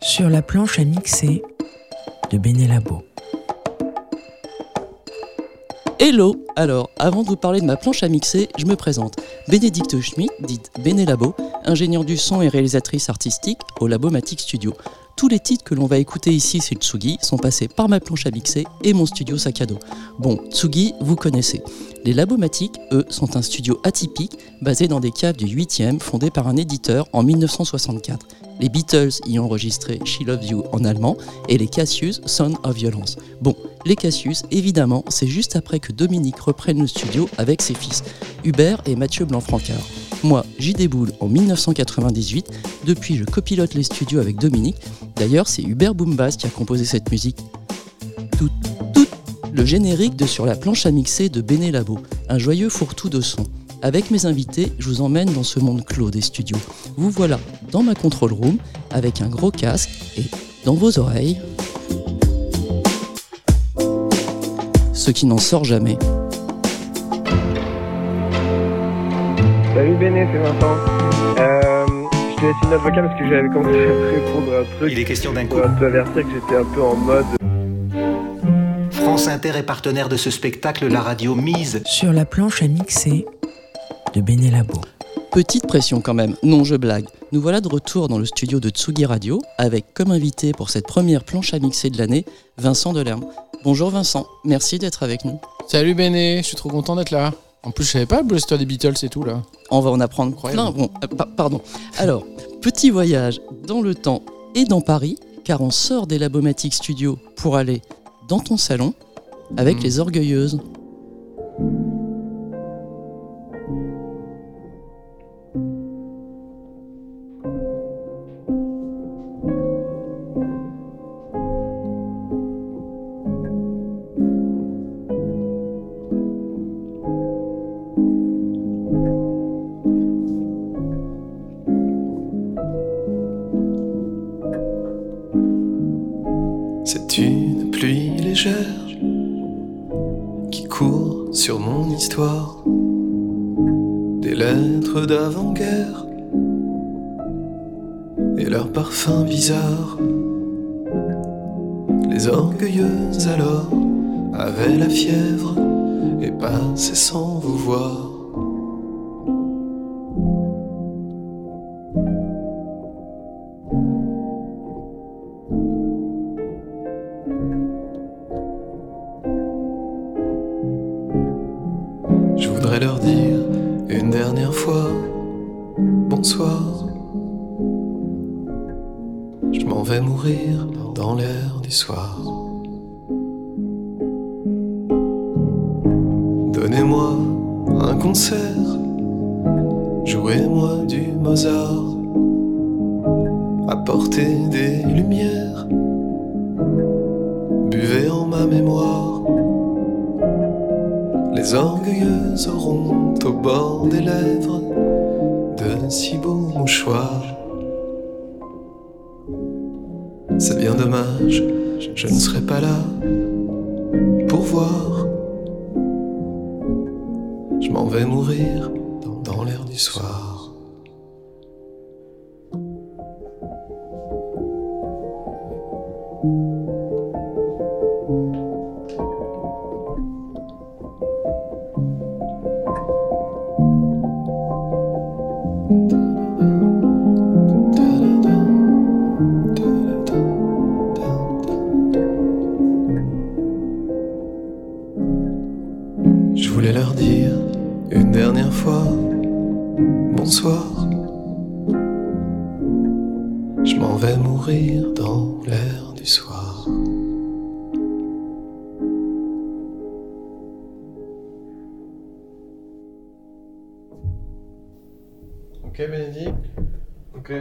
Sur la planche à mixer de Benelabo. Hello Alors, avant de vous parler de ma planche à mixer, je me présente. Bénédicte Schmidt, dite Benelabo, ingénieure du son et réalisatrice artistique au Labomatic Studio. Tous les titres que l'on va écouter ici c'est Tsugi sont passés par ma planche à mixer et mon studio dos. Bon, Tsugi, vous connaissez. Les Labomatiques, eux, sont un studio atypique basé dans des caves du 8e fondé par un éditeur en 1964. Les Beatles y ont enregistré She Loves You en allemand et les Cassius Son of Violence. Bon, les Cassius, évidemment, c'est juste après que Dominique reprenne le studio avec ses fils, Hubert et Mathieu Blanc-Francard. Moi, j'y déboule en 1998. Depuis, je copilote les studios avec Dominique. D'ailleurs, c'est Hubert Boombas qui a composé cette musique. Tout, tout, le générique de Sur la planche à mixer de Béné Labo, un joyeux fourre-tout de son. Avec mes invités, je vous emmène dans ce monde clos des studios. Vous voilà dans ma control room avec un gros casque et dans vos oreilles. Ce qui n'en sort jamais. Salut Béné, c'est Vincent. Euh, je te laisse une note vocale parce que j'avais commencé à te répondre à un truc. Il est question d'un coup. Pour te avertir que j'étais un peu en mode. France Inter est partenaire de ce spectacle, la radio mise. Sur la planche à mixer de Benelabo. Petite pression quand même, non je blague. Nous voilà de retour dans le studio de Tsugi Radio avec comme invité pour cette première planche à mixer de l'année, Vincent Delerme. Bonjour Vincent, merci d'être avec nous. Salut Béné, je suis trop content d'être là. En plus, je savais pas l'histoire des Beatles et tout là. On va en apprendre plein. Bon, euh, pa- pardon. Alors, petit voyage dans le temps et dans Paris, car on sort des Labomatic Studios pour aller dans ton salon avec Mhm. les Orgueilleuses. Bizarres. Les orgueilleuses alors avaient la fièvre et passaient sans vous voir.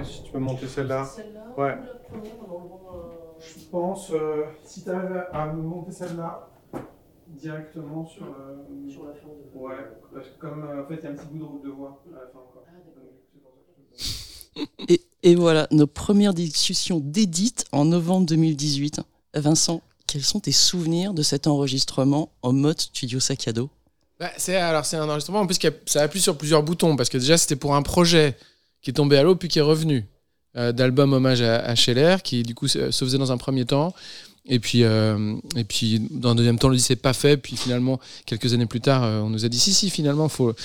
Si tu peux monter celle-là. Ouais. Je pense, euh, si tu arrives à à monter celle-là directement sur, euh, Sur la fin de... Ouais, parce que comme euh, en fait il y a un petit bout de route de voix à la fin encore. Ah, Et, et voilà, nos premières discussions d'édite en novembre 2018. Vincent, quels sont tes souvenirs de cet enregistrement en mode studio sac à dos? Bah, c'est alors c'est un enregistrement en plus qui a- ça appuie sur plusieurs boutons parce que déjà c'était pour un projet qui est tombé à l'eau puis qui est revenu. euh, d'album hommage à, à Scheller, qui du coup se faisait dans un premier temps. Et puis, euh, et puis dans un deuxième temps, on le dit c'est pas fait. Puis finalement, quelques années plus tard, euh, on nous a dit si, si, finalement, faut.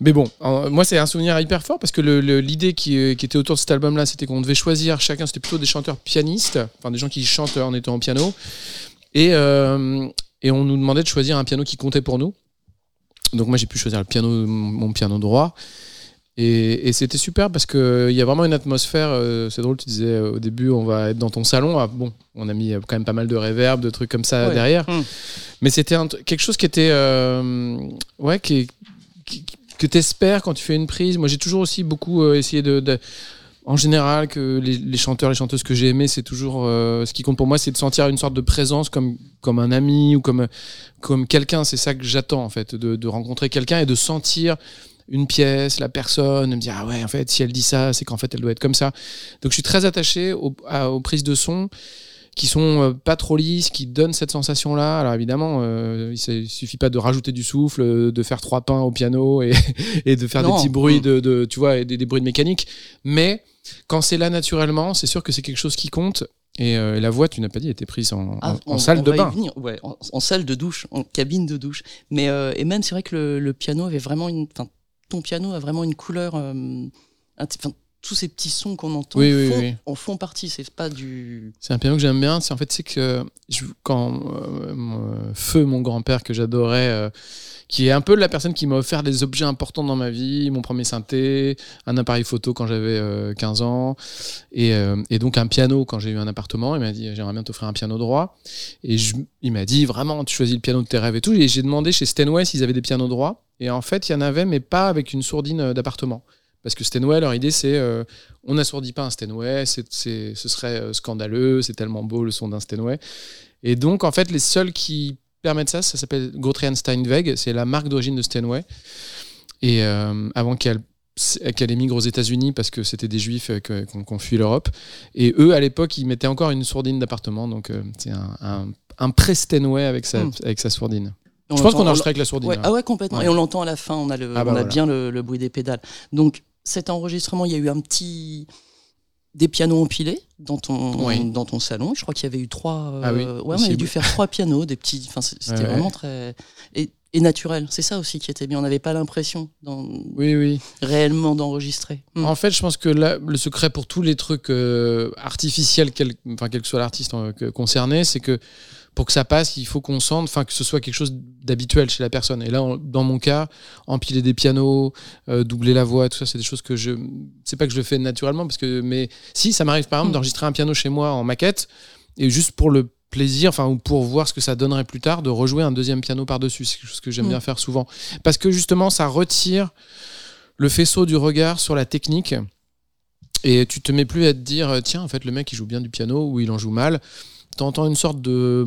Mais bon, en- moi, c'est un souvenir hyper fort parce que l'idée qui, euh, qui était autour de cet album-là, c'était qu'on devait choisir chacun, c'était plutôt des chanteurs pianistes, enfin des gens qui chantent en étant au piano. Et, et on nous demandait de choisir un piano qui comptait pour nous. Donc moi, j'ai pu choisir le piano, mon piano droit. Et, et c'était super parce qu'il y a vraiment une atmosphère. euh, c'est drôle, tu disais euh, au début, on va être dans ton salon. Ah, bon, on a mis euh, quand même pas mal de reverb, de trucs comme ça Ouais. derrière. Mm. Mais c'était quelque chose qui était. ouais, qui, qui- que tu espères quand tu fais une prise. Moi, j'ai toujours aussi beaucoup essayé de. de- en général, que les, les chanteurs, les chanteuses que j'ai aimés, c'est toujours. euh, ce qui compte pour moi, c'est de sentir une sorte de présence comme, comme un ami ou comme, comme quelqu'un. C'est ça que j'attends, en fait, de, de rencontrer quelqu'un et de sentir une pièce, la personne, me dire ah ouais en fait si elle dit ça c'est qu'en fait elle doit être comme ça. Donc je suis très attaché au- à- aux prises de son qui sont euh, pas trop lisses, qui donnent cette sensation là. Alors évidemment euh, il, suffit pas de rajouter du souffle, euh, de faire trois pains au piano et, et de faire Non. des petits bruits Mm. de, de- tu vois des, des bruits de mécanique. Mais quand c'est là naturellement, c'est sûr que c'est quelque chose qui compte. Et euh, la voix, tu n'as pas dit, était prise en, Ah, en- en on- salle on de bain. venir, ouais, en, en salle de douche, en cabine de douche. Mais euh, et même c'est vrai que le, le piano avait vraiment une, ton piano a vraiment une couleur, euh, tous ces petits sons qu'on entend Oui, oui, font- oui. en font partie. C'est pas du. C'est un piano que j'aime bien. C'est en fait c'est que je- quand euh, mon- Feu, mon grand-père que j'adorais, euh, qui est un peu la personne qui m'a offert des objets importants dans ma vie, mon premier synthé, un appareil photo quand j'avais euh, 15 ans, et, euh, et donc un piano quand j'ai eu un appartement. Il m'a dit j'aimerais bien t'offrir un piano droit, et je- il m'a dit vraiment tu choisis le piano de tes rêves et tout. Et j'ai demandé chez Steinway s'ils avaient des pianos droits, et en fait il y en avait, mais pas avec une sourdine euh, d'appartement. Parce que Steinway, leur idée, c'est euh, on n'assourdit pas un Steinway, c'est, c'est- ce serait euh, scandaleux, c'est tellement beau le son d'un Steinway. Et donc, en fait, les seuls qui permettent ça, ça s'appelle Gotrian Steinweg, c'est la marque d'origine de Steinway. Et euh, avant qu'elle qu'elle émigre aux États-Unis parce que c'était des juifs euh, qu'on qu'on fuit l'Europe. Et eux, à l'époque, ils mettaient encore une sourdine d'appartement. Donc, c'est un, un, un pré-Steinway avec sa, Hmm. avec sa sourdine. On Je pense qu'on on- enregistrait avec la sourdine. Ouais, hein. ah ouais, complètement. Ouais. Et on l'entend à la fin, on a, le, Ah bah on a voilà. bien le, le bruit des pédales. Donc cet enregistrement, il y a eu un petit. des pianos empilés dans ton, Oui. dans ton salon. Je crois qu'il y avait eu trois. euh, Ah oui, ouais, on avait dû faire trois pianos, des petits. Enfin, c'était Ouais, ouais. vraiment très. Et, et naturel. C'est ça aussi qui était bien. On n'avait pas l'impression Oui, oui. réellement d'enregistrer. Hmm. En fait, je pense que là, le secret pour tous les trucs euh, artificiels, quel, enfin, quel que soit l'artiste euh, concerné, c'est que pour que ça passe, il faut qu'on sente, enfin, que ce soit quelque chose d'habituel chez la personne. Et là, dans mon cas, empiler des pianos, euh, doubler la voix, tout ça, c'est des choses que je. C'est pas que je le fais naturellement, parce que. Mais si, ça m'arrive par exemple Mm. d'enregistrer un piano chez moi en maquette, et juste pour le plaisir, enfin, ou pour voir ce que ça donnerait plus tard, de rejouer un deuxième piano par-dessus. C'est quelque chose que j'aime Mm. bien faire souvent. Parce que justement, ça retire le faisceau du regard sur la technique. Et tu te mets plus à te dire, tiens, en fait, le mec, il joue bien du piano ou il en joue mal. Tu entends une sorte de,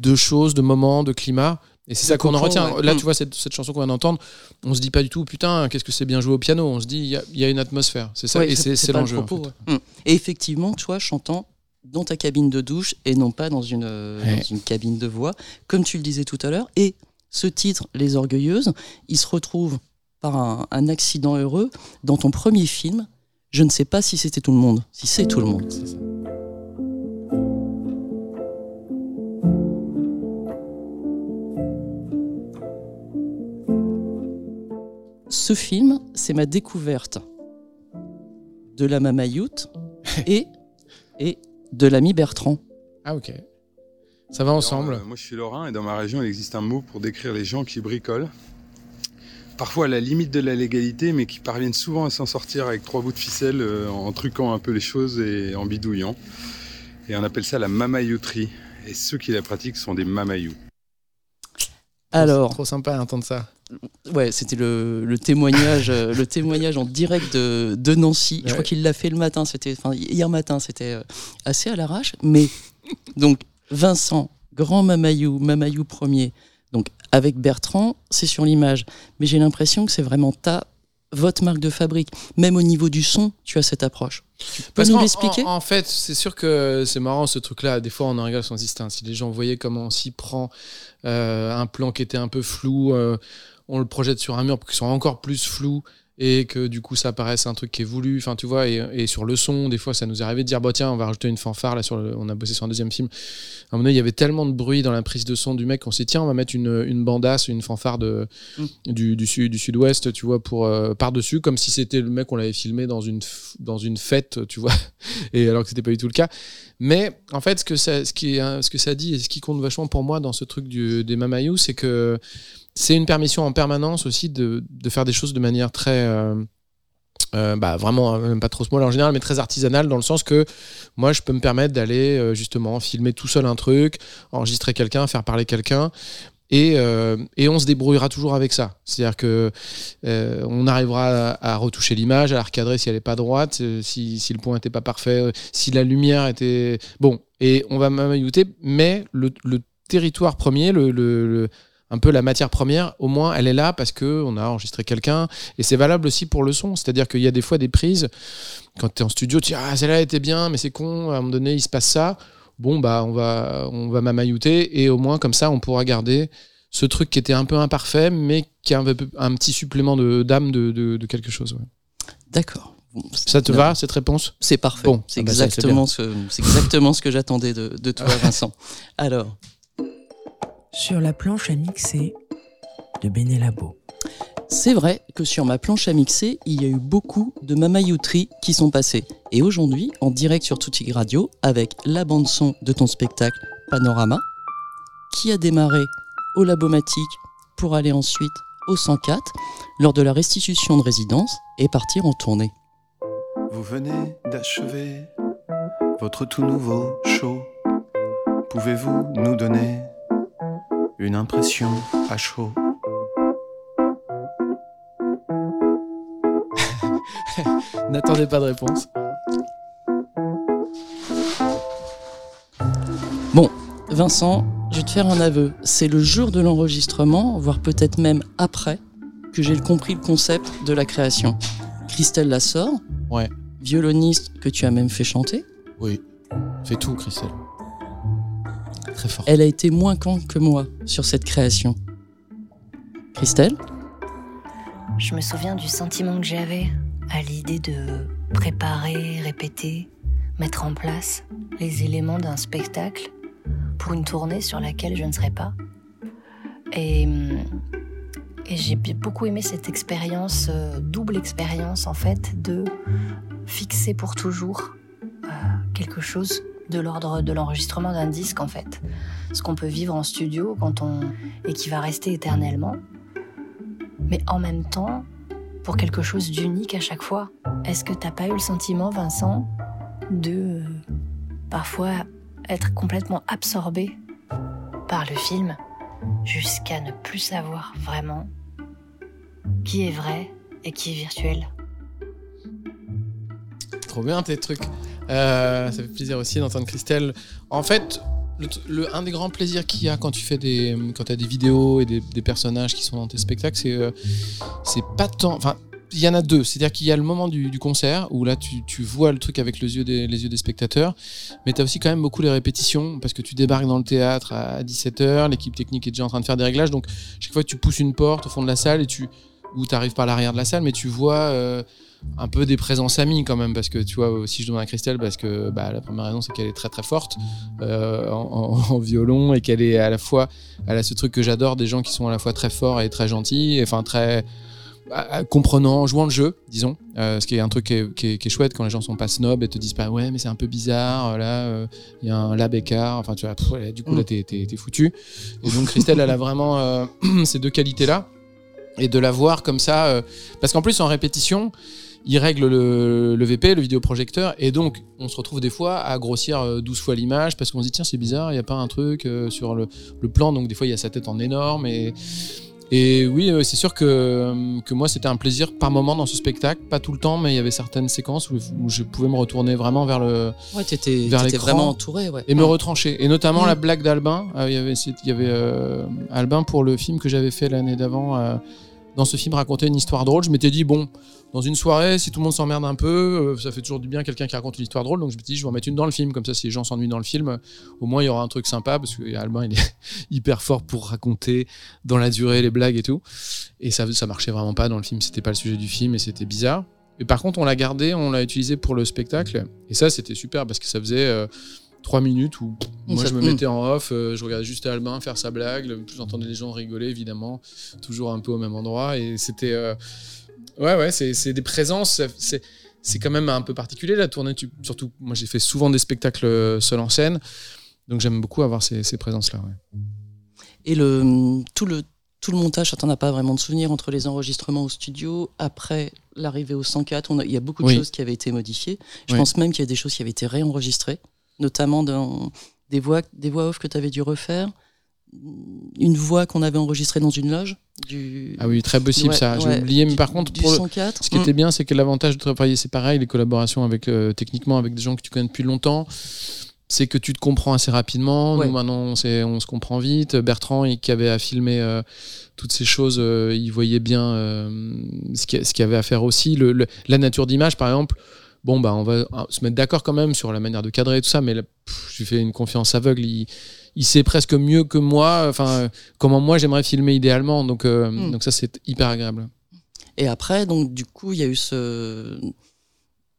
de choses, de moments, de climat. Et c'est ça qu'on en retient. ouais. Là, Mm. tu vois, cette, cette chanson qu'on vient d'entendre, on se dit pas du tout, putain, qu'est-ce que c'est bien joué au piano. On se dit, il y a, il y a une atmosphère. C'est ça, Ouais, et c'est c'est l'enjeu. en propos, fait. ouais. Hmm. Et effectivement, toi, chantant dans ta cabine de douche et non pas dans une, euh, Ouais. dans une cabine de voix, comme tu le disais tout à l'heure. Et ce titre, Les Orgueilleuses, il se retrouve par un, un accident heureux dans ton premier film. Je ne sais pas si c'était tout le monde, si c'est tout le monde. Ce film, c'est ma découverte de la Mamayoute et, et de l'ami Bertrand. Ah, ok. Ça va ensemble. Alors, euh, moi, je suis lorrain et dans ma région, il existe un mot pour décrire les gens qui bricolent. Parfois à la limite de la légalité, mais qui parviennent souvent à s'en sortir avec trois bouts de ficelle euh, en truquant un peu les choses et en bidouillant. Et on appelle ça la mamayouterie. Et ceux qui la pratiquent sont des mamayous. Alors, Trop sympa d'entendre ça. ouais, c'était le, le témoignage, euh, le témoignage en direct de, de Nancy. Je crois qu'il l'a fait le matin, c'était, enfin hier matin, c'était euh, assez à l'arrache. Mais donc Vincent, grand Mamayou, Mamayou premier, donc avec Bertrand, c'est sur l'image. Mais j'ai l'impression que c'est vraiment ta votre marque de fabrique. Même au niveau du son, tu as cette approche. Tu peux Parce nous l'expliquer en, en fait, c'est sûr que c'est marrant ce truc-là. Des fois, on en rigole sans instinct. Si les gens voyaient comment on s'y prend, euh, un plan qui était un peu flou, euh, on le projette sur un mur pour qu'il soit encore plus flou. Et que du coup ça paraisse un truc qui est voulu. Enfin, tu vois, et, et sur le son, des fois, ça nous est arrivé de dire, bah tiens, on va rajouter une fanfare là sur le- on a bossé sur un deuxième film. À un moment donné, il y avait tellement de bruit dans la prise de son du mec qu'on s'est dit, tiens, on va mettre une, une bandasse, une fanfare de, du, du, sud, du sud-ouest, tu vois, pour euh, par-dessus, comme si c'était le mec, on l'avait filmé dans une, dans une fête, tu vois, et alors que c'était pas du tout le cas. Mais en fait, ce que ça, ce qui est, hein, ce que ça dit et ce qui compte vachement pour moi dans ce truc du, des Mamayou, c'est que c'est une permission en permanence aussi de, de faire des choses de manière très. euh, euh, bah vraiment hein, même pas trop mot en général mais très artisanale dans le sens que moi je peux me permettre d'aller euh, justement filmer tout seul un truc enregistrer quelqu'un faire parler quelqu'un et, et on se débrouillera toujours avec ça c'est à dire que on arrivera à, retoucher l'image à la recadrer si elle est pas droite si, si le point était pas parfait si la lumière était bon et on va mamayouter mais le, territoire premier le- un peu la matière première, au moins elle est là parce que on a enregistré quelqu'un et c'est valable aussi pour le son. C'est-à-dire qu'il y a des fois des prises quand tu es en studio, tu dis ah celle-là était bien, mais c'est con. À un moment donné, il se passe ça. Bon bah on va on va mamayouter et au moins comme ça on pourra garder ce truc qui était un peu imparfait, mais qui a un, peu- un petit supplément de d'âme de, de, de quelque chose. ouais. D'accord. Ça te va cette réponse? C'est parfait. Bon, c'est ah bah exactement, ce, c'est exactement ce que j'attendais de, de toi, Vincent. Alors, Sur la planche à mixer de Benelabo. c'est vrai que sur ma planche à mixer, il y a eu beaucoup de mamayouteries qui sont passées. Et aujourd'hui, en direct sur Tutti Radio, avec la bande-son de ton spectacle Panorama, qui a démarré au Labomatique pour aller ensuite au 104 lors de la restitution de résidence et partir en tournée. Vous venez d'achever votre tout nouveau show. Pouvez-vous nous donner une impression à chaud N'attendez pas de réponse. Bon, Vincent, je vais te faire un aveu. C'est le jour de l'enregistrement, voire peut-être même après, que j'ai compris le concept de la création. Christelle Lassor, Ouais. violoniste que tu as même fait chanter, Oui. Fais tout, Christelle. Très fort. elle a été moins con que moi sur cette création. Christelle Je me souviens du sentiment que j'avais à l'idée de préparer, répéter, mettre en place les éléments d'un spectacle pour une tournée sur laquelle je ne serais pas. Et, et j'ai beaucoup aimé cette expérience, euh, double expérience en fait, de fixer pour toujours euh, quelque chose de l'ordre de l'enregistrement d'un disque en fait. Ce qu'on peut vivre en studio quand on et qui va rester éternellement mais en même temps pour quelque chose d'unique à chaque fois. Est-ce que t'as pas eu le sentiment, Vincent, de parfois être complètement absorbé par le film jusqu'à ne plus savoir vraiment qui est vrai et qui est virtuel? Trop bien tes trucs. Euh, ça fait plaisir aussi d'entendre Christelle. En fait, le, un des grands plaisirs qu'il y a quand tu fais des, quand as des vidéos et des, personnages qui sont dans tes spectacles, c'est euh, c'est pas tant. Enfin, il y en a deux. C'est-à-dire qu'il y a le moment du, du concert où là tu, tu vois le truc avec les yeux des, les yeux des spectateurs, mais tu as aussi quand même beaucoup les répétitions parce que tu débarques dans le théâtre à 17h, l'équipe technique est déjà en train de faire des réglages, donc chaque fois tu pousses une porte au fond de la salle et tu ou tu arrives par l'arrière de la salle, mais tu vois euh, un peu des présences amies quand même, parce que tu vois, aussi je demande à Christelle, parce que bah, la première raison c'est qu'elle est très très forte euh, en, en- en violon et qu'elle est à la fois, elle a ce truc que j'adore, des gens qui sont à la fois très forts et très gentils, et, enfin très bah, comprenant, jouant le jeu, disons, Euh, ce qui est un truc qui est, qui est- qui est chouette quand les gens sont pas snobs et te disent pas ouais mais c'est un peu bizarre, là euh, il y a un lab écart, enfin tu vois, pff, du coup là t'es t'es- t'es foutu. Et donc Christelle elle a vraiment ces deux qualités là et de la voir comme ça parce qu'en plus en répétition il règle le, le VP, le vidéoprojecteur, et donc on se retrouve des fois à grossir euh, 12 fois l'image parce qu'on se dit tiens c'est bizarre, il n'y a pas un truc euh, sur le, le plan, donc des fois il y a sa tête en énorme, et, et oui euh, c'est sûr que, euh, que moi c'était un plaisir par moment dans ce spectacle, pas tout le temps, mais il y avait certaines séquences où, où je pouvais me retourner vraiment vers le... Ouais, t'étais vers t'étais vraiment entouré, ouais. Et me retrancher. Et notamment Mm. la blague d'Albin. Euh, Il y avait, il y avait euh, Albin pour le film que j'avais fait l'année d'avant, euh, dans ce film raconter une histoire drôle. Je m'étais dit, bon, dans une soirée, si tout le monde s'emmerde un peu, euh, ça fait toujours du bien quelqu'un qui raconte une histoire drôle. Donc je me dit, je vais en mettre une dans le film. Comme ça, si les gens s'ennuient dans le film, au moins il y aura un truc sympa parce que Albin, il est hyper fort pour raconter dans la durée les blagues et tout. Et ça, ça marchait vraiment pas dans le film. C'était pas le sujet du film et c'était bizarre. Et par contre, on l'a gardé, on l'a utilisé pour le spectacle. Et ça, c'était super parce que ça faisait. euh, trois minutes où moi je me mettais en off, euh, je regardais juste Albin faire sa blague, j'entendais les gens rigoler évidemment, toujours un peu au même endroit et c'était euh, ouais ouais c'est des présences, c'est c'est quand même un peu particulier la tournée, tu- surtout moi j'ai fait souvent des spectacles euh, seul en scène, donc j'aime beaucoup avoir ces, ces présences là. Et le, tout, le, tout le montage, ça t'en as pas vraiment de souvenir entre les enregistrements au studio, après l'arrivée au 104, on a- il y a beaucoup de Oui. choses qui avaient été modifiées. Je Oui. pense même qu'il y a des choses qui avaient été réenregistrées, notamment dans des voix, des voix off que tu avais dû refaire, une voix qu'on avait enregistrée dans une loge. Du... Ah oui, très possible Ouais, ça, j'ai ouais, oublié, mais par contre pour le- 104, ce qui mm. était bien c'est que l'avantage de travailler c'est pareil, les collaborations avec euh, techniquement avec des gens que tu connais depuis longtemps. c'est que tu te comprends assez rapidement. Ouais. Nous, maintenant, on, se comprend vite. Bertrand, il- qui avait à filmer euh, toutes ces choses, euh, il voyait bien euh, ce qu'il y a- ce qu'il y avait à faire aussi. Le- le- la nature d'image, par exemple, bon, bah, on va euh, se mettre d'accord quand même sur la manière de cadrer et tout ça, mais là, pff, je lui fais une confiance aveugle. Il, il sait presque mieux que moi, enfin, comment moi j'aimerais filmer idéalement. Donc, euh, Mm. donc ça, c'est hyper agréable. Et après, donc, du coup, il y a eu ce.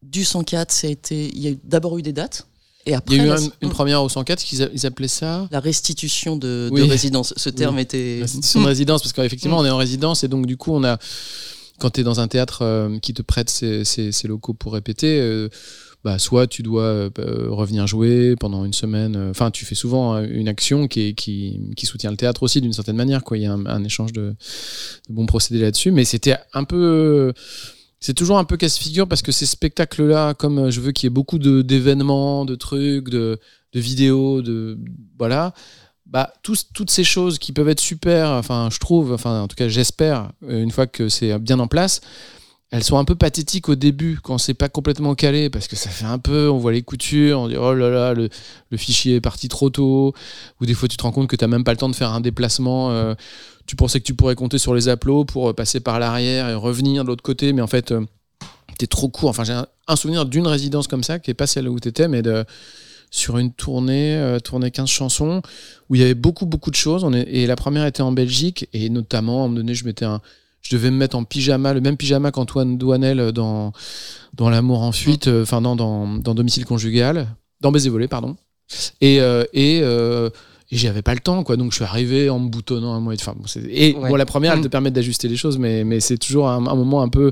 Du 104, ça a été. Il y a d'abord eu des dates. Et après, Il y a eu la- un- une première au 104, qu'ils a- ils appelaient ça la restitution de, de Oui. résidence. Ce terme Oui. était. Restitution de résidence, parce qu'effectivement, Mm. on est en résidence et donc, du coup, on a. Quand tu es dans un théâtre euh, qui te prête ses, locaux pour répéter, euh, bah, soit tu dois euh, revenir jouer pendant une semaine. Enfin, tu fais souvent euh, une action qui, soutient le théâtre aussi d'une certaine manière. Il y a un, échange de, bons procédés là-dessus. Mais c'était un peu. C'est toujours un peu casse-figure parce que ces spectacles-là, comme je veux qu'il y ait beaucoup d'événements, de, trucs, de, de vidéos, de voilà, bah toutes ces choses qui peuvent être super, enfin je trouve, enfin en tout cas j'espère, euh, une fois que c'est bien en place, elles sont un peu pathétiques au début quand c'est pas complètement calé parce que ça fait un peu, on voit les coutures, on dit oh là là, le, le fichier est parti trop tôt, ou des fois tu te rends compte que tu même pas le temps de faire un déplacement. euh, tu pensais que tu pourrais compter sur les aplos pour euh, passer par l'arrière et revenir de l'autre côté, mais en fait, t'es trop court. Enfin, j'ai un, un souvenir d'une résidence comme ça, qui est pas celle où t'étais, mais de, sur une tournée, euh, tournée 15 chansons, où il y avait beaucoup, beaucoup de choses. On est, et la première était en Belgique, et notamment, à un moment donné, je mettais un. Je devais me mettre en pyjama, le même pyjama qu'Antoine Douanel dans, dans L'amour en fuite, euh, enfin, dans, dans, dans Domicile conjugal, dans Baiser volé, pardon. Et, euh, et, euh, et j'avais pas le temps, quoi. Donc je suis arrivé en me boutonnant un mois. Enfin, bon, et Ouais. bon, la première, elle Mm. te permet d'ajuster les choses, mais, mais c'est toujours un, un moment un peu,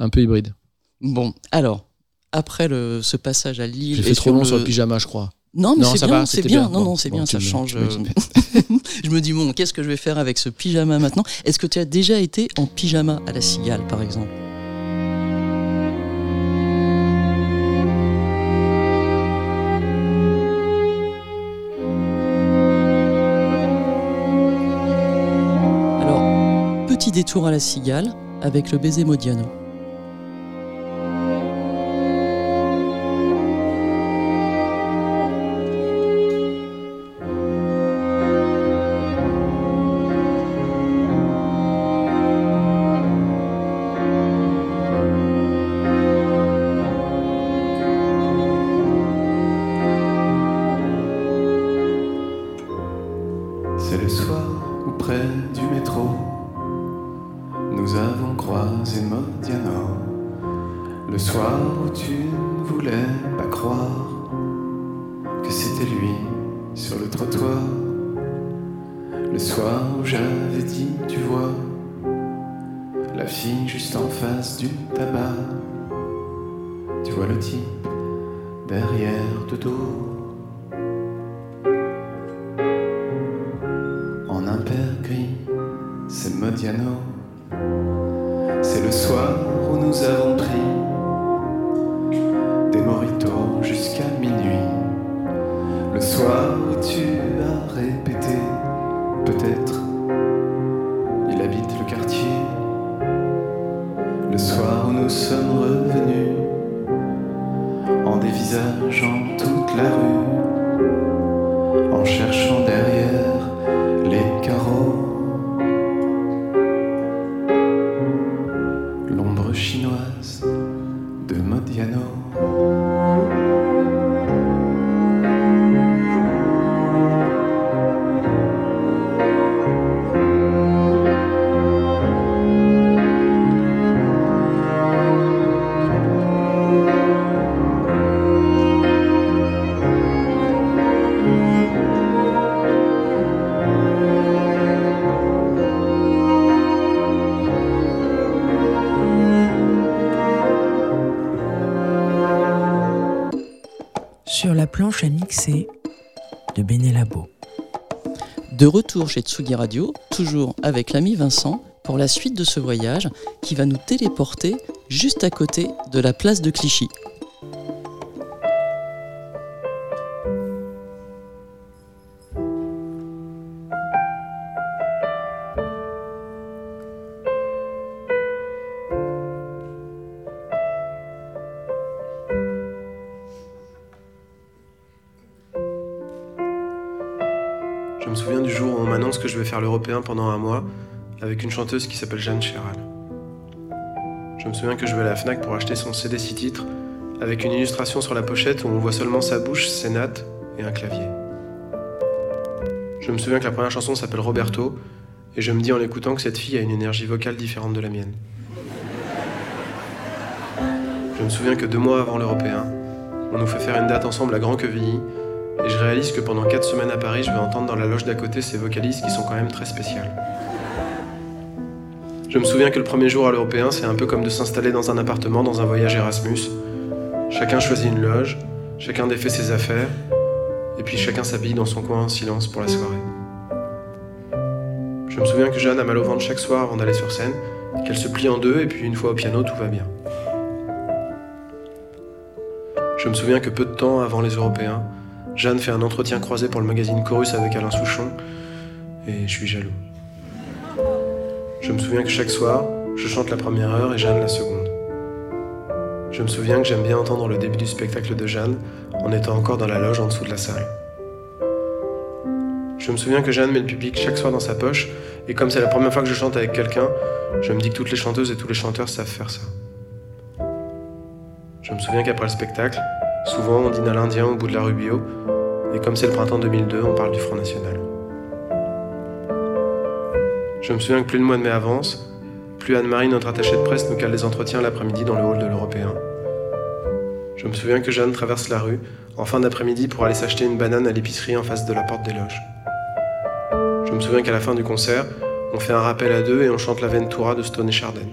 un peu hybride. Bon, alors, après le, ce passage à Lille. J'ai et fait trop long le- sur le pyjama, je crois. Non, mais c'est bien, c'est bien. bien. Non, non, c'est bon, bien, ça change. euh, je me dis, bon, qu'est-ce que je vais faire avec ce pyjama maintenant? Est-ce que tu as déjà été en pyjama à la cigale, par exemple? Alors, petit détour à la cigale avec le baiser Modiano. C'est le soir où près du métro, nous avons croisé Modiano. Le soir où tu ne voulais pas croire que c'était lui sur le trottoir. Le soir où j'avais dit, tu vois, la fille juste en face du tabac. Tu vois le type derrière de dos. C'est Modiano. De. De retour chez Tsugi Radio, toujours avec l'ami Vincent, pour la suite de ce voyage qui va nous téléporter juste à côté de la place de Clichy. Pendant un mois avec une chanteuse qui s'appelle Jeanne Chéral. Je me souviens que je vais à la Fnac pour acheter son CD 6 titres avec une illustration sur la pochette où on voit seulement sa bouche, ses nattes et un clavier. Je me souviens que la première chanson s'appelle Roberto et je me dis en l'écoutant que cette fille a une énergie vocale différente de la mienne. Je me souviens que deux mois avant l'européen, on nous fait faire une date ensemble à Grand Quevilly et je réalise que pendant quatre semaines à Paris, je vais entendre dans la loge d'à côté ces vocalistes qui sont quand même très spéciales. Je me souviens que le premier jour à l'européen, c'est un peu comme de s'installer dans un appartement dans un voyage Erasmus. Chacun choisit une loge, chacun défait ses affaires, et puis chacun s'habille dans son coin en silence pour la soirée. Je me souviens que Jeanne a mal au ventre chaque soir avant d'aller sur scène, qu'elle se plie en deux, et puis une fois au piano, tout va bien. Je me souviens que peu de temps avant les Européens, Jeanne fait un entretien croisé pour le magazine Chorus avec Alain Souchon, et je suis jaloux. Je me souviens que chaque soir, je chante la première heure et Jeanne la seconde. Je me souviens que j'aime bien entendre le début du spectacle de Jeanne en étant encore dans la loge en dessous de la salle. Je me souviens que Jeanne met le public chaque soir dans sa poche, et comme c'est la première fois que je chante avec quelqu'un, je me dis que toutes les chanteuses et tous les chanteurs savent faire ça. Je me souviens qu'après le spectacle, souvent on dîne à l'Indien au bout de la rue Bio, et comme c'est le printemps 2002, on parle du Front National. Je me souviens que plus le mois de mai avance, plus Anne-Marie, notre attachée de presse, nous cale des entretiens l'après-midi dans le hall de l'Européen. Je me souviens que Jeanne traverse la rue en fin d'après-midi pour aller s'acheter une banane à l'épicerie en face de la porte des loges. Je me souviens qu'à la fin du concert, on fait un rappel à deux et on chante la Ventura de Stone et Chardin.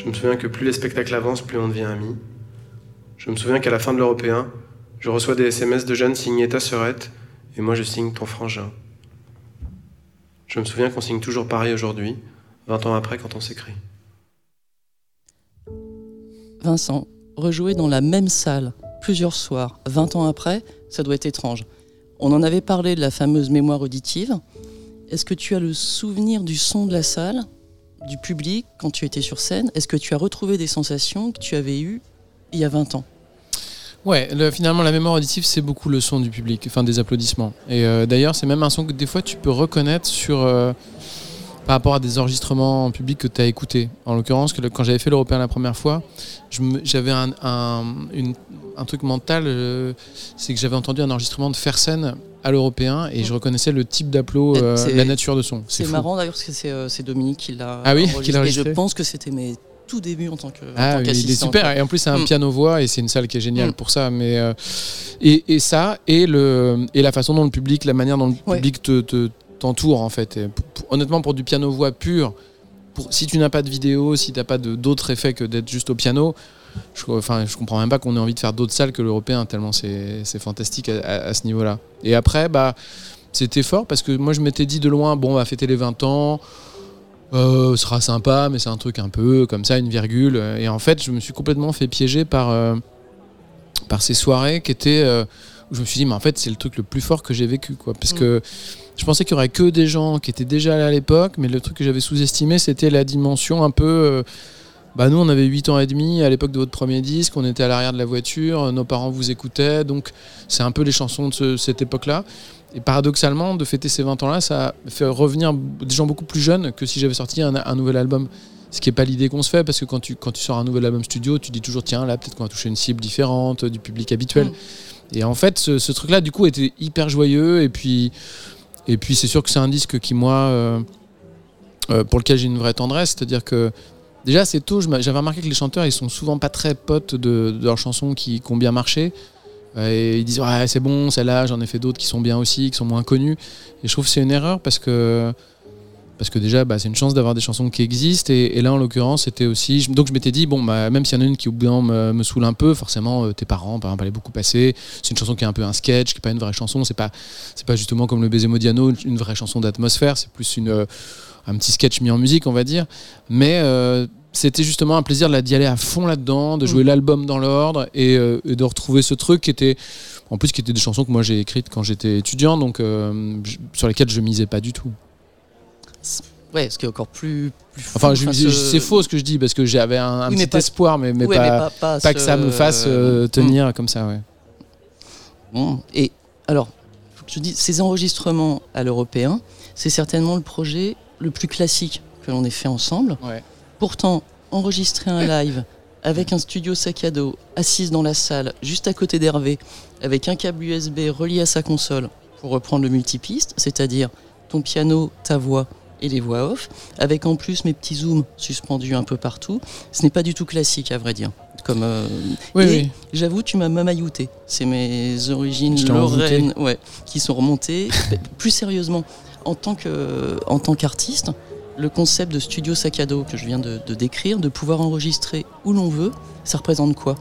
Je me souviens que plus les spectacles avancent, plus on devient amis. Je me souviens qu'à la fin de l'Européen, je reçois des SMS de Jeanne signés ta sœurette et moi je signe ton frangin. Je me souviens qu'on signe toujours pareil aujourd'hui, 20 ans après quand on s'écrit. Vincent, rejouer dans la même salle plusieurs soirs, 20 ans après, ça doit être étrange. On en avait parlé de la fameuse mémoire auditive. Est-ce que tu as le souvenir du son de la salle, du public, quand tu étais sur scène Est-ce que tu as retrouvé des sensations que tu avais eues il y a 20 ans? Ouais, le- finalement, la mémoire auditive, c'est beaucoup le son du public, enfin des applaudissements. Et euh, d'ailleurs, c'est même un son que des fois tu peux reconnaître sur, euh, par rapport à des enregistrements en public que tu as écoutés. En l'occurrence, quand j'avais fait l'Européen la première fois, j'avais un truc mental, euh, c'est que j'avais entendu un enregistrement de Fersen à l'Européen et je reconnaissais le type d'applaud, euh, la nature de son. C'est marrant d'ailleurs parce que c'est euh, c'est Dominique qui l'a Ah oui, qui l'a Et je pense que c'était mes tout débuts en tant que Ah, tant oui, il est super. quoi. Et en plus, c'est un Mm. piano-voix et c'est une salle qui est géniale Mm. pour ça. Mais, euh, et, et ça, et, le, et la façon dont le public, la manière dont le Ouais. public te, te- t'entoure, en fait. Et pour- pour- honnêtement, pour du piano-voix pur, pour, si tu n'as pas de vidéo, si tu n'as pas d'autres effets que d'être juste au piano, je, enfin, je comprends même pas qu'on ait envie de faire d'autres salles que l'européen, tellement c'est fantastique à, à- à ce niveau-là. Et après, bah, c'était fort parce que moi, je m'étais dit de loin, bon, on va fêter les 20 ans. Euh, ce sera sympa, mais c'est un truc un peu comme ça, une virgule. Et en fait, je me suis complètement fait piéger par, euh, par ces soirées qui étaient. euh, où je me suis dit, mais en fait, c'est le truc le plus fort que j'ai vécu. Quoi, parce Mm. que je pensais qu'il y aurait que des gens qui étaient déjà là à l'époque, mais le truc que j'avais sous-estimé, c'était la dimension un peu. Bah nous, on avait 8 ans et demi à l'époque de votre premier disque, on était à l'arrière de la voiture, nos parents vous écoutaient, donc c'est un peu les chansons de ce- cette époque-là. Et paradoxalement, de fêter ces 20 ans-là, ça fait revenir des gens beaucoup plus jeunes que si j'avais sorti un, un nouvel album. Ce qui n'est pas l'idée qu'on se fait, parce que quand tu, quand tu sors un nouvel album studio, tu dis toujours, tiens, là, peut-être qu'on va toucher une cible différente du public habituel. Mm. Et en fait, ce, ce truc-là, du coup, était hyper joyeux. Et puis, et puis c'est sûr que c'est un disque qui, moi, euh, euh, pour lequel j'ai une vraie tendresse. C'est-à-dire que, déjà, assez tôt, j'avais remarqué que les chanteurs, ils sont souvent pas très potes de, leurs chansons qui, ont bien marché. Et ils disent, ouais, c'est bon, celle-là, j'en ai fait d'autres qui sont bien aussi, qui sont moins connues. Et je trouve que c'est une erreur parce que. parce que déjà bah, c'est une chance d'avoir des chansons qui existent et, là en l'occurrence c'était aussi donc je m'étais dit bon bah, même s'il y en a une qui au bout me, me saoule un peu forcément euh, tes parents par exemple allaient beaucoup passer c'est une chanson qui est un peu un sketch qui est pas une vraie chanson c'est pas c'est pas justement comme le baiser Modiano une, une vraie chanson d'atmosphère c'est plus une euh, un petit sketch mis en musique on va dire mais euh, c'était justement un plaisir d'y aller à fond là-dedans, de jouer l'album dans l'ordre et, euh, et de retrouver ce truc qui était, en plus, qui étaient des chansons que moi j'ai écrites quand j'étais étudiant, donc euh, je- sur lesquelles je misais pas du tout. Ouais, ce qui est encore plus. plus fou, Enfin, je- ce- c'est faux ce que je dis parce que j'avais un, un Oui, mais petit pas- espoir, mais, pas, mais pas- pas pas que ça me fasse euh, tenir comme ça. Ouais. Bon, et alors, faut que je dis, ces enregistrements à l'européen, c'est certainement le projet le plus classique que l'on ait fait ensemble. Ouais. Pourtant, enregistrer un live avec un studio sac à dos, assise dans la salle, juste à côté d'Hervé, avec un câble USB relié à sa console, pour reprendre le multipiste, c'est-à-dire ton piano, ta voix et les voix off, avec en plus mes petits zooms suspendus un peu partout, ce n'est pas du tout classique à vrai dire. Comme, euh, Oui, et oui. j'avoue, tu m'as mamaillouté. C'est mes origines lorraines ouais, qui sont remontées. Plus sérieusement, en tant qu'artiste, le concept de studio sac à dos que je viens de, de décrire, de pouvoir enregistrer où l'on veut, ça représente quoi?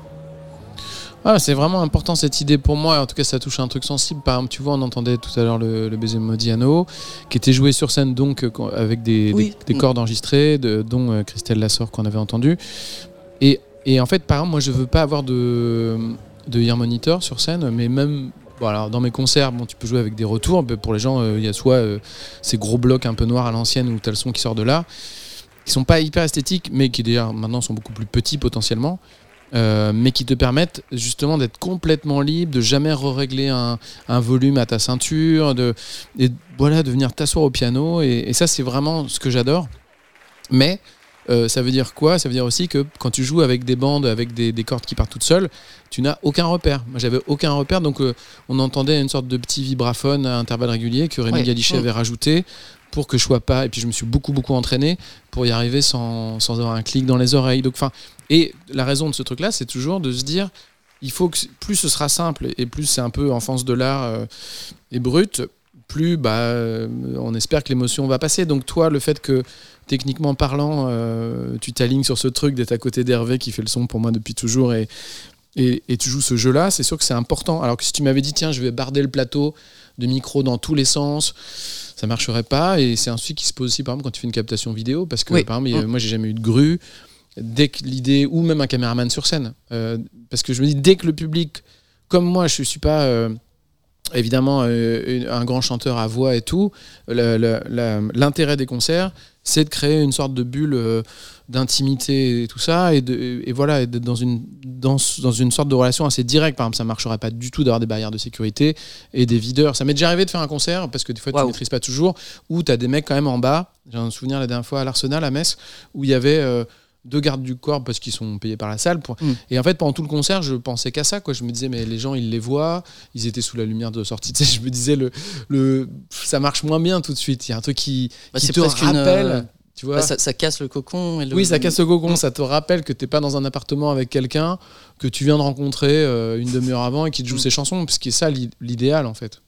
Ah, c'est vraiment important cette idée pour moi. En tout cas, ça touche à un truc sensible. Par exemple, tu vois, on entendait tout à l'heure le, le baiser Modiano, qui était joué sur scène donc euh, avec des, Oui. des, des cordes enregistrées, de- dont euh, Christelle Lassor qu'on avait entendu. Et, et en fait, par exemple, moi, je veux pas avoir de, de ear monitor sur scène, mais même. Bon, alors, dans mes concerts, bon, tu peux jouer avec des retours. Pour les gens, euh, il y a soit euh, ces gros blocs un peu noirs à l'ancienne où tu as le son qui sort de là, qui sont pas hyper esthétiques, mais qui d'ailleurs maintenant sont beaucoup plus petits potentiellement. Euh, mais qui te permettent justement d'être complètement libre, de jamais régler un, un volume à ta ceinture, de, et voilà, de venir t'asseoir au piano. Et, et ça, c'est vraiment ce que j'adore. Mais euh, ça veut dire quoi? Ça veut dire aussi que quand tu joues avec des bandes, avec des, des cordes qui partent toutes seules, tu n'as aucun repère. Moi, j'avais aucun repère, donc euh, on entendait une sorte de petit vibraphone à intervalles réguliers que Rémi Ouais. Galichet avait rajouté pour que je sois pas. Et puis je me suis beaucoup beaucoup entraîné pour y arriver sans, sans avoir un clic dans les oreilles. Donc, enfin, et la raison de ce truc-là, c'est toujours de se dire, il faut que plus ce sera simple et plus c'est un peu enfance de l'art euh, et brut, plus bah, euh, on espère que l'émotion va passer. Donc toi, le fait que techniquement parlant, euh, tu t'alignes sur ce truc d'être à côté d'Hervé qui fait le son pour moi depuis toujours et, et, et tu joues ce jeu-là, c'est sûr que c'est important. Alors que si tu m'avais dit, tiens, je vais barder le plateau de micro dans tous les sens, ça marcherait pas. Et c'est un souci qui se pose aussi, par exemple, quand tu fais une captation vidéo, parce que, Oui. par exemple, Mm. moi, j'ai jamais eu de grue. Dès que l'idée, ou même un caméraman sur scène, euh, parce que je me dis, dès que le public, comme moi, je suis pas. euh, évidemment euh, une- un grand chanteur à voix et tout. L'intérêt des concerts, c'est de créer une sorte de bulle euh, d'intimité et tout ça, et, de, et voilà, d'être dans une, dans, dans une sorte de relation assez directe. Par exemple, ça marcherait pas du tout d'avoir des barrières de sécurité et des videurs. Ça m'est déjà arrivé de faire un concert, parce que des fois tu Waouh. maîtrises pas toujours, où tu as des mecs quand même en bas. J'ai un souvenir la dernière fois à l'Arsenal, à Metz, où il y avait... euh, deux gardes du corps parce qu'ils sont payés par la salle. Pour... Mm. Et en fait, pendant tout le concert, je pensais qu'à ça. Quoi. Je me disais, mais les gens, ils les voient, ils étaient sous la lumière de sortie. Tu sais, je me disais, le, le, ça marche moins bien tout de suite. Il y a un truc qui, Bah, qui te une, rappelle. euh, tu vois Bah, ça, ça casse le cocon. Et le... Oui, ça casse le Mm. cocon. Ça te rappelle que t'es pas dans un appartement avec quelqu'un que tu viens de rencontrer euh, une demi-heure avant et qui te joue Mm. ses chansons. Parce que c'est ça l'i- l'idéal, en fait.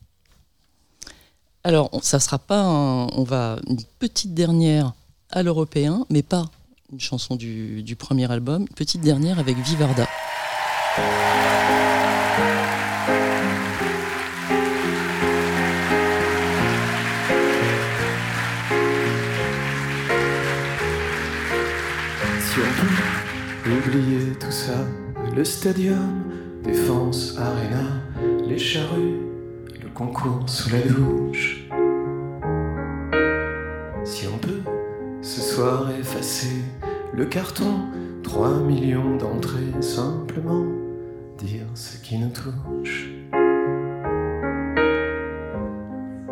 Alors, ça sera pas un- On va une petite dernière à l'européen, mais pas une chanson du, du premier album. Petite dernière avec Vivarda. Si on peut oublier tout ça, le stadium, défense, arena, les charrues, le concours sous la douche. Si on peut ce soir effacer le carton, 3 millions d'entrées, simplement dire ce qui nous touche.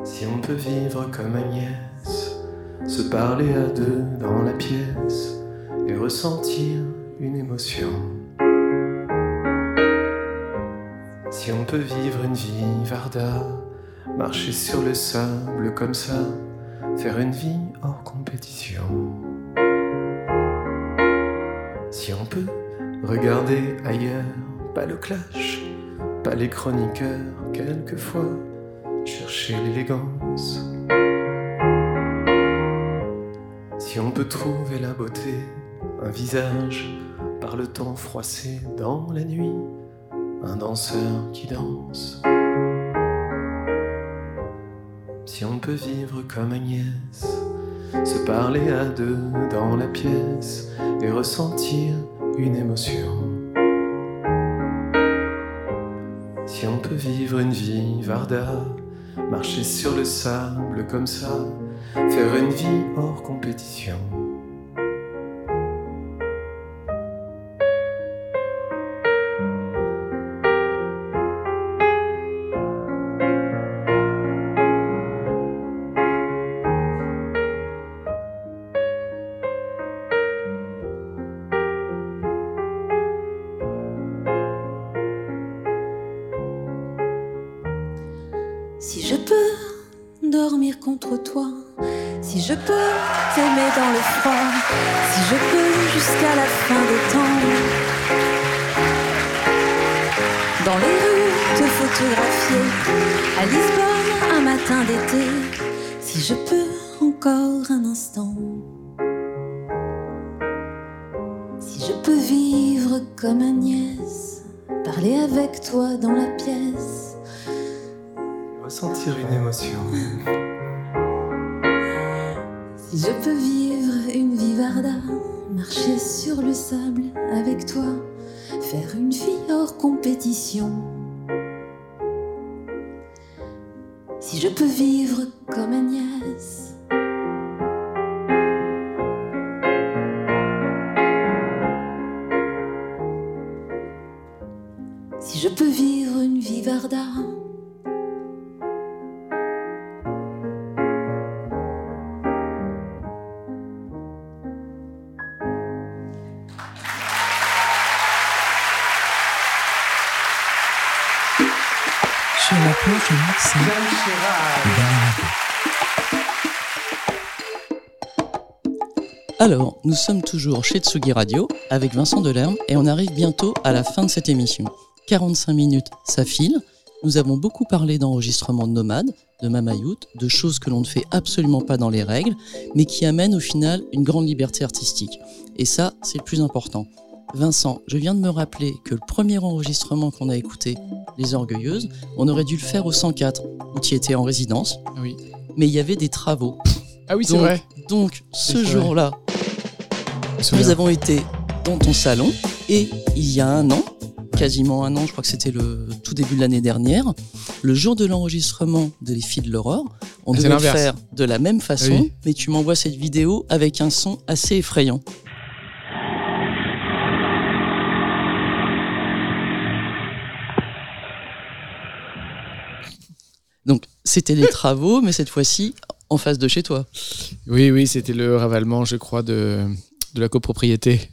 Si on peut vivre comme Agnès, se parler à deux dans la pièce et ressentir une émotion. Si on peut vivre une vie Varda, marcher sur le sable comme ça, faire une vie hors compétition. Si on peut regarder ailleurs, pas le clash, pas les chroniqueurs, quelquefois chercher l'élégance. Si on peut trouver la beauté, un visage par le temps froissé dans la nuit, un danseur qui danse. Si on peut vivre comme Agnès, se parler à deux dans la pièce et ressentir une émotion. Si on peut vivre une vie Varda, marcher sur le sable comme ça, faire une vie hors compétition. Vivre comme Agnès. Si je peux vivre une vie Varda. Alors, nous sommes toujours chez Tsugi Radio avec Vincent Delerme et on arrive bientôt à la fin de cette émission. 45 minutes, ça file. Nous avons beaucoup parlé d'enregistrement de nomades, de mamayout, de choses que l'on ne fait absolument pas dans les règles, mais qui amènent au final une grande liberté artistique. Et ça, c'est le plus important. Vincent, je viens de me rappeler que le premier enregistrement qu'on a écouté, Les Orgueilleuses, on aurait dû le faire au 104, où tu étais en résidence. Oui. Mais il y avait des travaux. Ah oui, c'est Donc- vrai. Donc, ce jour-là, nous avons été dans ton salon et il y a un an, quasiment un an, je crois que c'était le tout début de l'année dernière, le jour de l'enregistrement de Les Filles de l'Aurore, on Ah, devait le faire de la même façon, Oui. mais tu m'envoies cette vidéo avec un son assez effrayant. Donc, c'était les travaux, mais cette fois-ci en face de chez toi. Oui, oui, c'était le ravalement, je crois, de, de la copropriété.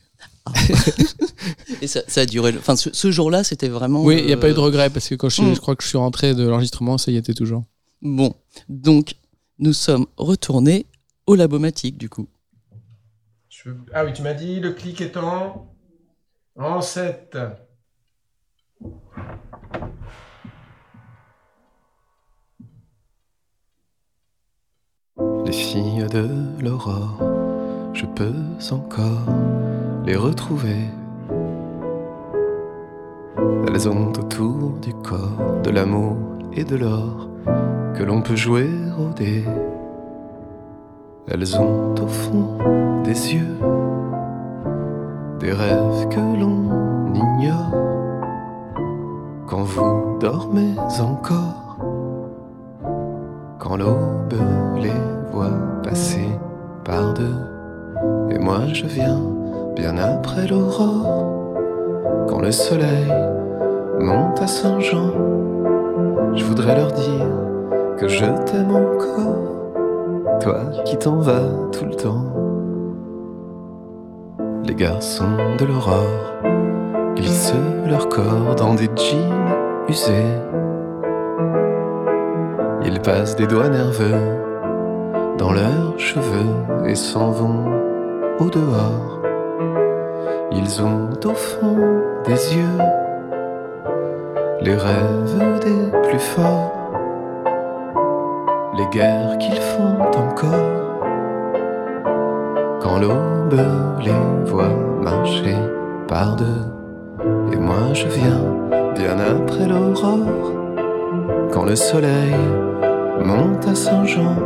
Et ça, ça a duré. Enfin, ce, ce jour-là, c'était vraiment. Oui, il n'y a euh, pas eu de regret parce que quand je, Mm. je crois que je suis rentré de l'enregistrement, ça y était toujours. Bon, donc nous sommes retournés au Labomatique du coup. Je- Ah oui, tu m'as dit le clic est en... en 7. Les filles de l'aurore, je peux encore les retrouver. Elles ont autour du corps de l'amour et de l'or que l'on peut jouer au dé. Elles ont au fond des yeux des rêves que l'on ignore quand vous dormez encore quand l'aube les passer par deux. Et moi je viens bien après l'aurore, quand le soleil monte à Saint-Jean. Je voudrais leur dire que je t'aime encore, toi qui t'en vas tout le temps. Les garçons de l'aurore glissent leur corps dans des jeans usés. Ils passent des doigts nerveux dans leurs cheveux et s'en vont au dehors. Ils ont au fond des yeux les rêves des plus forts, les guerres qu'ils font encore Quand l'aube les voit marcher par deux, et moi je viens bien après l'aurore. Quand le soleil monte à Saint-Jean,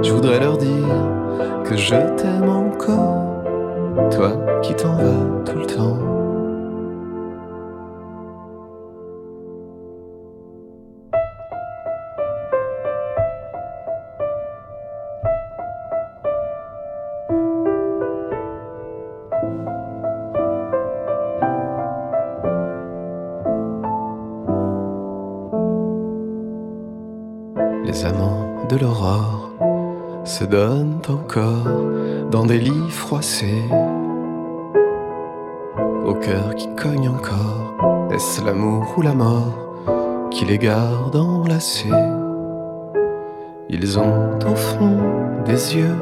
je voudrais leur dire que je t'aime encore, toi qui t'en vas tout le temps. Les amants de l'aurore se donnent encore dans des lits froissés. Au cœur qui cogne encore, est-ce l'amour ou la mort qui les garde enlacés? Ils ont au fond des yeux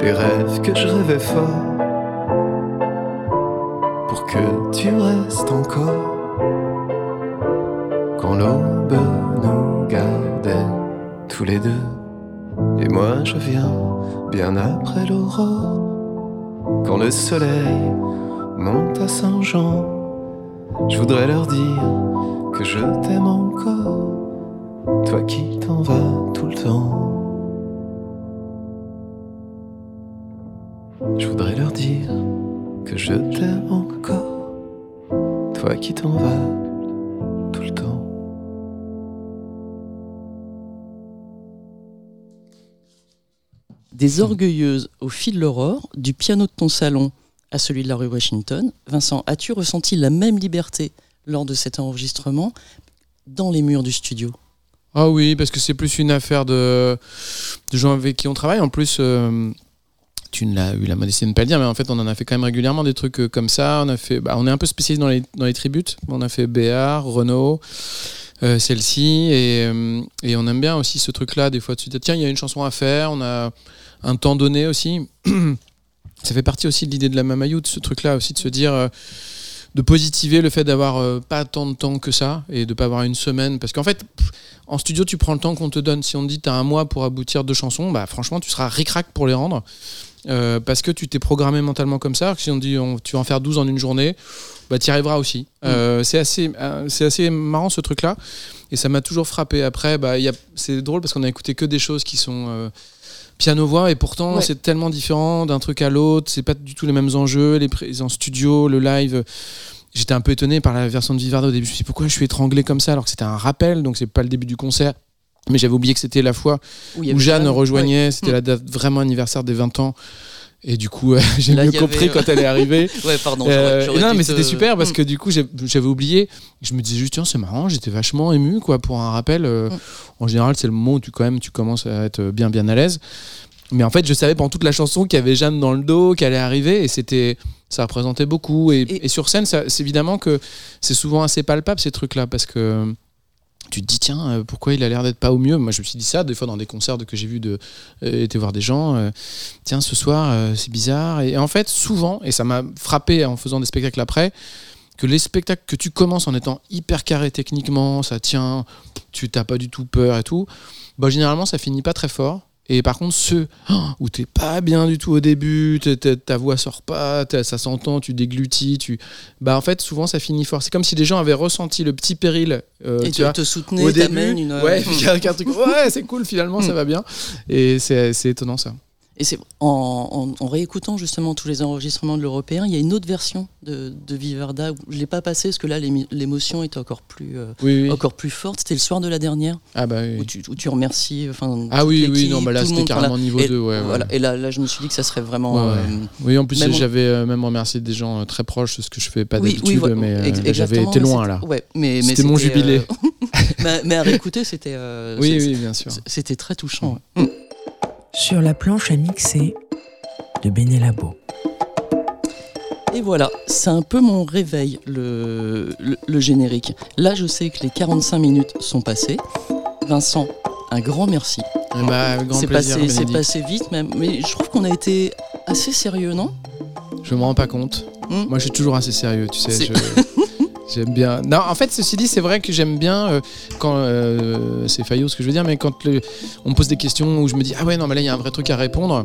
des rêves que je rêvais fort pour que tu restes encore quand l'aube nous gardait tous les deux. Et moi je viens bien après l'aurore, quand le soleil monte à Saint-Jean. Je voudrais leur dire que je t'aime encore, toi qui t'en vas tout le temps. Je voudrais leur dire que je t'aime encore, toi qui t'en vas Des orgueilleuses au fil de l'aurore, du piano de ton salon à celui de la rue Washington. Vincent, as-tu ressenti la même liberté lors de cet enregistrement dans les murs du studio? Ah oui, parce que c'est plus une affaire de, gens avec qui on travaille. En plus, euh, tu ne l'as eu la modestie de ne pas le dire, mais en fait, on en a fait quand même régulièrement des trucs euh, comme ça. On, a fait, bah, on est un peu spécialisé dans les, tributes. On a fait Béard, Renault. euh, celle-ci et, et on aime bien aussi ce truc là des fois de se dire tiens il y a une chanson à faire on a un temps donné aussi ça fait partie aussi de l'idée de la Mamayout ce truc là aussi de se dire euh, de positiver le fait d'avoir euh, pas tant de temps que ça et de pas avoir une semaine. Parce qu'en fait pff, en studio tu prends le temps qu'on te donne. Si on te dit t'as un mois pour aboutir deux chansons bah franchement tu seras ric-rac pour les rendre. Euh, parce que tu t'es programmé mentalement comme ça. Que si on te dit on- tu vas en faire 12 en une journée bah tu y arriveras aussi. Euh, c'est assez c'est assez marrant ce truc là et ça m'a toujours frappé. Après bah c'est drôle parce qu'on a écouté que des choses qui sont euh, piano voix et pourtant Ouais. c'est tellement différent d'un truc à l'autre c'est pas du tout les mêmes enjeux les prises en studio le live. J'étais un peu étonné par la version de Vivardo au début. Je me suis dit pourquoi je suis étranglé comme ça alors que c'était un rappel donc c'est pas le début du concert. Mais j'avais oublié que c'était la fois Où Jeanne rejoignait ouais. c'était la date vraiment anniversaire des 20 ans et du coup euh, j'ai mieux avait, compris euh, quand elle est arrivée Ouais, pardon, Euh, non mais te- c'était super parce Mm. que du coup j'avais oublié je me disais juste tiens c'est marrant j'étais vachement ému quoi pour un rappel euh, Mm. en général c'est le moment où tu quand même tu commences à être bien bien à l'aise mais en fait je savais pendant toute la chanson qu'il y avait Jeanne dans le dos qu'elle allait arriver et c'était ça représentait beaucoup et, et sur scène c'est évidemment que c'est souvent assez palpable ces trucs là parce que tu te dis tiens euh, pourquoi il a l'air d'être pas au mieux? Moi je me suis dit ça des fois dans des concerts que j'ai vu de euh, voir des gens euh, tiens ce soir euh, c'est bizarre. Et, en fait souvent et ça m'a frappé en faisant des spectacles après que les spectacles que tu commences en étant hyper carré techniquement ça tient tu t'as pas du tout peur et tout bah généralement ça finit pas très fort et par contre, ceux oh, où t'es pas bien du tout au début, ta voix sort pas, ça s'entend, tu déglutis, tu, bah en fait souvent ça finit fort. C'est comme si les gens avaient ressenti le petit péril, euh, Et tu te- vois, te soutenaient, au début. une- euh, Ouais, un truc, ouais, c'est cool finalement, ça va bien. Et c'est étonnant ça. Et c'est en, en- en réécoutant justement tous les enregistrements de l'européen, il y a une autre version de, de Vivarda. où Je l'ai pas passé parce que là l'émotion était encore plus, euh, Oui, oui. encore plus forte. C'était le soir de la dernière. Ah bah oui. Où tu, où tu remercies. Enfin, Ah oui, oui, non, bah là, c'était carrément niveau Et- deux, ouais, ouais. voilà. Et là, là, je me suis dit que ça serait vraiment. Ouais, euh, oui, en plus j'avais euh, même remercié des gens très proches, ce que je fais pas d'habitude, mais j'avais été loin là. ouais, mais- mais c'était mon jubilé. mais, à réécouter, c'était. Oui, oui, bien sûr. C'était très touchant. Sur la planche à mixer de Bénélabo. Et voilà, c'est un peu mon réveil, le, le, le générique. Là, je sais que les 45 minutes sont passées. Vincent, un grand merci. Eh bah, grand c'est passé vite, même. Mais je trouve qu'on a été assez sérieux, non? Je me rends pas compte. Hmm. Moi, je suis toujours assez sérieux, tu sais. J'aime bien. Non, en fait, ceci dit, c'est vrai que j'aime bien euh, quand. euh, c'est faillot ce que je veux dire, mais quand on me pose des questions où je me dis Ah ouais, non, mais là, il y a un vrai truc à répondre.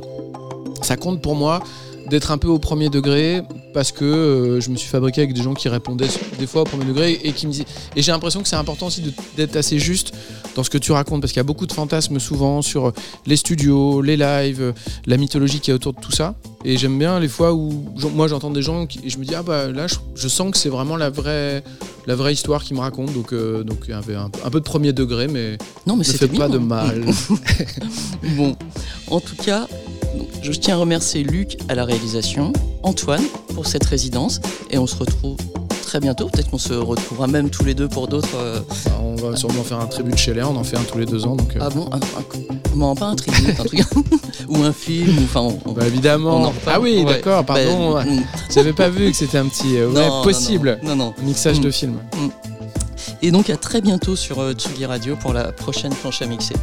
Ça compte pour moi d'être un peu au premier degré parce que euh, je me suis fabriqué avec des gens qui répondaient des fois au premier degré et qui me disaient. Et j'ai l'impression que c'est important aussi d'être assez juste dans ce que tu racontes parce qu'il y a beaucoup de fantasmes souvent sur les studios, les lives, euh, la mythologie qui est autour de tout ça. Et j'aime bien les fois où moi j'entends des gens qui, et je me dis ah bah là je, je sens que c'est vraiment la vraie la vraie histoire qu'ils me racontent donc euh, donc un, un peu de premier degré mais Non, mais ne fait pas de mal. Bon, en tout cas, je tiens à remercier Luc à la réalisation, Antoine pour cette résidence, et on se retrouve très bientôt. Peut-être qu'on se retrouvera même tous les deux pour d'autres. euh, Bah, on va sûrement faire un tribut de Scheller, on en fait un tous les deux ans donc. euh, Ah bon un, un- non, pas un tribut, un truc. ou un film, ou enfin. on- on- Bah évidemment. on en reparle. ah oui, Ouais. d'accord, pardon. Bah, mm. J'avais pas vu que c'était un petit. euh, Non, possible. Non, non. Mixage de Mm. film. Et donc à très bientôt sur Tsugi Radio pour la prochaine planche à mixer.